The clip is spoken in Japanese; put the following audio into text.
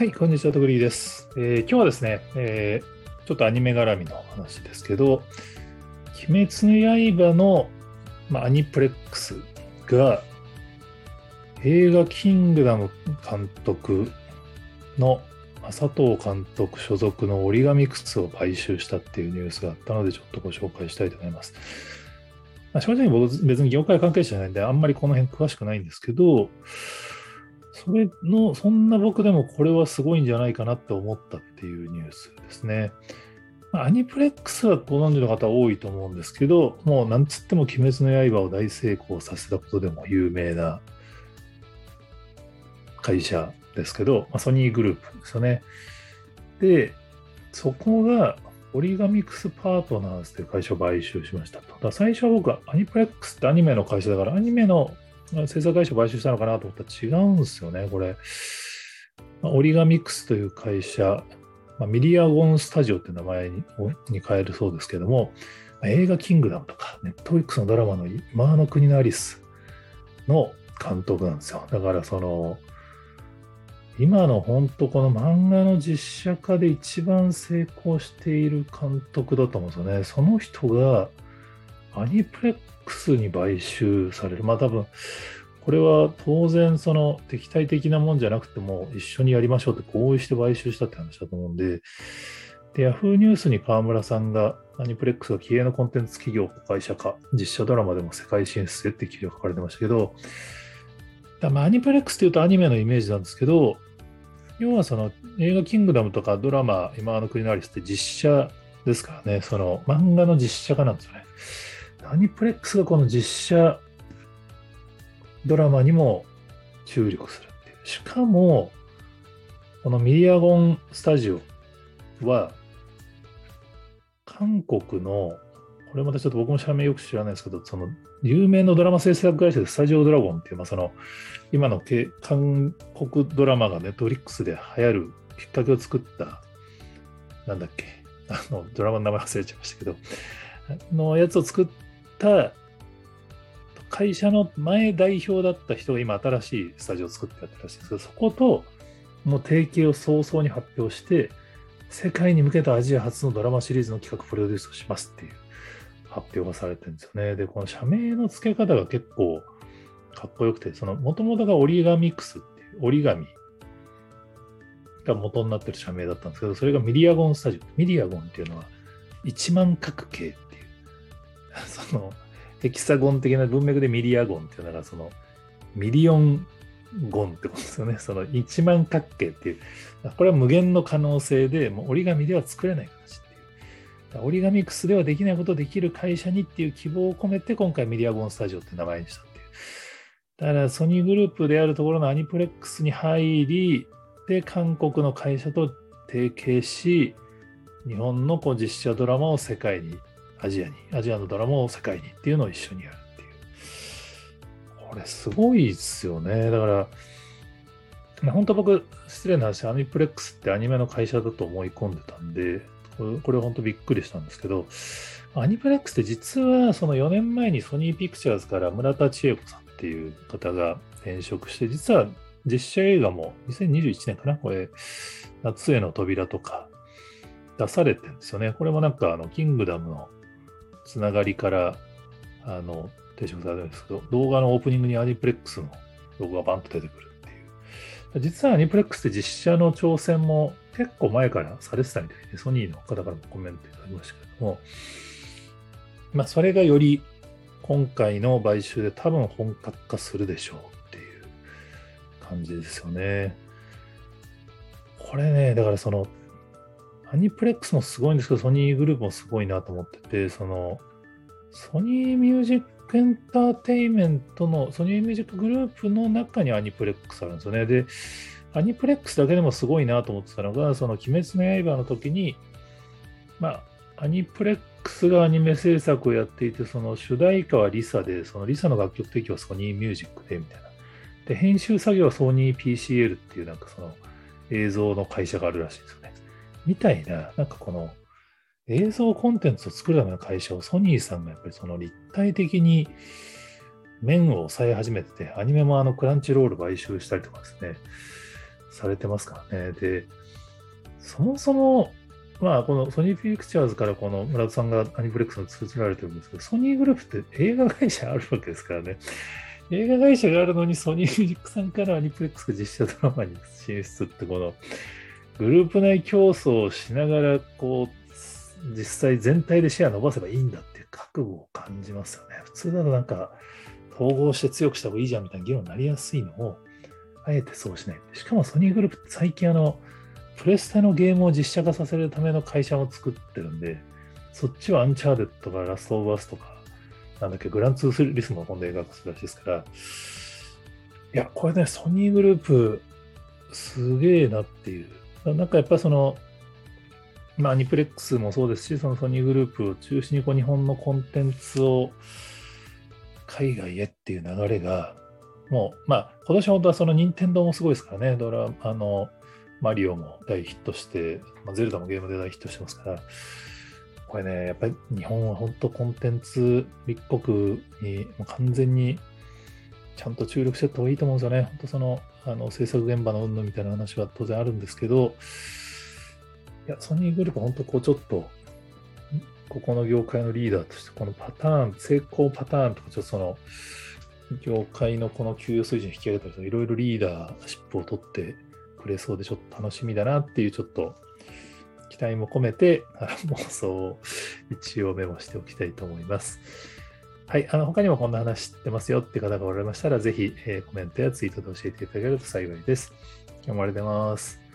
はい、こんにちは、とぐりです、えー、今日はですね、えー、ちょっとアニメ絡みの話ですけど、鬼滅の刃の、まあ、アニプレックスが映画キングダム監督の佐藤監督所属の折り紙靴を買収したっていうニュースがあったので、ちょっとご紹介したいと思います。まあ、正直僕別に業界関係者じゃないんで、あんまりこの辺詳しくないんですけど、それの、そんな僕でもこれはすごいんじゃないかなって思ったっていうニュースですね。アニプレックスはご存知の方多いと思うんですけど、もうなんつっても鬼滅の刃を大成功させたことでも有名な会社ですけど、ま、ソニーグループですよね。で、そこがオリガミクスパートナーズという会社を買収しましたと。だ最初は僕はアニプレックスってアニメの会社だから、アニメの制作会社買収したのかなと思ったら違うんですよね、これ。まあ、オリガミックスという会社、まあ、ミリアゴンスタジオって名前にに変えるそうですけども、まあ、映画キングダムとか、ネットフリックスのドラマの今の国のアリスの監督なんですよ。だからその、今の本当この漫画の実写化で一番成功している監督だと思うんですよね。その人がアニプレックスに買収される。まあ多分、これは当然その敵対的なもんじゃなくても一緒にやりましょうって合意して買収したって話だと思うんで、で、Yahoo ニュースに河村さんがアニプレックスが気鋭のコンテンツ企業会社化、実写ドラマでも世界進出へって記事が書かれてましたけど、まあ、アニプレックスっていうとアニメのイメージなんですけど、要はその映画キングダムとかドラマ、今の国のアリスって実写ですからね、その漫画の実写化なんですよね。アニプレックスがこの実写ドラマにも注力するっていう。しかも、このミリアゴンスタジオは、韓国の、これまたちょっと僕も社名よく知らないですけど、その有名なドラマ制作会社でスタジオドラゴンっていう、まあ、その今の韓国ドラマがネットフリックスで流行るきっかけを作った、なんだっけ、あのドラマの名前忘れちゃいましたけど、のやつを作っった会社の前代表だった人が今新しいスタジオを作ってやったらしいんですけど、そこともう提携を早々に発表して、世界に向けたアジア初のドラマシリーズの企画プロデュースをしますっていう発表がされてるんですよね。で、この社名の付け方が結構かっこよくて、その元々がオリガミックスっていう折り紙が元になってる社名だったんですけど、それがミリアゴンスタジオ。ミリアゴンっていうのは1万角形って そのヘキサゴン的な文脈でミリアゴンっていうのがそのミリオンゴンってことですよね。その1万角形っていう。これは無限の可能性で、もう折り紙では作れない形っていう。折り紙クスではできないことできる会社にっていう希望を込めて、今回ミリアゴンスタジオって名前にしたっていう。だからソニーグループであるところのアニプレックスに入り、で、韓国の会社と提携し、日本のこう実写ドラマを世界にアジアに、アジアのドラマを世界にっていうのを一緒にやるっていう。これすごいですよね。だから、本当僕、失礼な話、アニプレックスってアニメの会社だと思い込んでたんで、これこれ本当びっくりしたんですけど、アニプレックスって実はその4年前にソニーピクチャーズから村田千恵子さんっていう方が転職して、実は実写映画も2021年かなこれ、夏への扉とか出されてるんですよね。これもなんかあの、キングダムのつながりからあの提唱されるんですけど、動画のオープニングにアニプレックスのロゴがバンと出てくるっていう。実はアニプレックスって実写の挑戦も結構前からされてたみたいで、ソニーの方からもコメントいただきましたけども、まあ、それがより今回の買収で多分本格化するでしょうっていう感じですよね。これね、だからそのアニプレックスもすごいんですけど、ソニーグループもすごいなと思ってて、その、ソニーミュージックエンターテインメントの、ソニーミュージックグループの中にアニプレックスあるんですよね。で、アニプレックスだけでもすごいなと思ってたのが、その、鬼滅の刃の時に、まあ、アニプレックスがアニメ制作をやっていて、その主題歌はリサで、そのリサの楽曲提供はソニーミュージックで、みたいな。で、編集作業はソニー PCL っていうなんかその映像の会社があるらしいんですよね。みたいな、なんかこの映像コンテンツを作るための会社をソニーさんがやっぱりその立体的に面を抑え始めてて、アニメもあのクランチロール買収したりとかですね。されてますからね。で、そもそも、まあ、このソニーピクチャーズからこの村田さんがアニプレックスに通じられてるんですけど、ソニーグループって映画会社あるわけですからね。映画会社があるのにソニーミュージックさんからアニプレックスが実写ドラマに進出ってこのグループ内競争をしながらこう実際全体でシェア伸ばせばいいんだっていう覚悟を感じますよね。普通だとなんか統合して強くした方がいいじゃんみたいな議論になりやすいのをあえてそうしない。しかもソニーグループって最近あのプレステのゲームを実写化させるための会社も作ってるんでそっちはアンチャーデッドとかラストオブアスとかなんだっけ、グランツーリスモを今度映画化するらしいですから、いや、これね、ソニーグループ、すげえなっていう。なんかやっぱりその、まあ、アニプレックスもそうですし、そのソニーグループを中心にこう日本のコンテンツを海外へっていう流れが、もう、まあ、今年本当はその任天堂もすごいですからね、ドラあの、マリオも大ヒットして、まあ、ゼルダもゲームで大ヒットしてますから、これね、やっぱり日本は本当コンテンツ立国に完全にちゃんと注力していった方がいいと思うんですよね。本当その、あの制作現場の云々みたいな話は当然あるんですけど、いや、ソニーグループは本当こうちょっと、ここの業界のリーダーとして、このパターン、成功パターンとか、ちょっとその、業界のこの給与水準引き上げたりとか、いろいろリーダーシップを取ってくれそうで、ちょっと楽しみだなっていう、ちょっと期待も込めて、妄想を一応メモしておきたいと思います。はい、あの他にもこんな話知ってますよって方がおられましたら、ぜひ、えー、コメントやツイートで教えていただけると幸いです。今日もありがとうございます。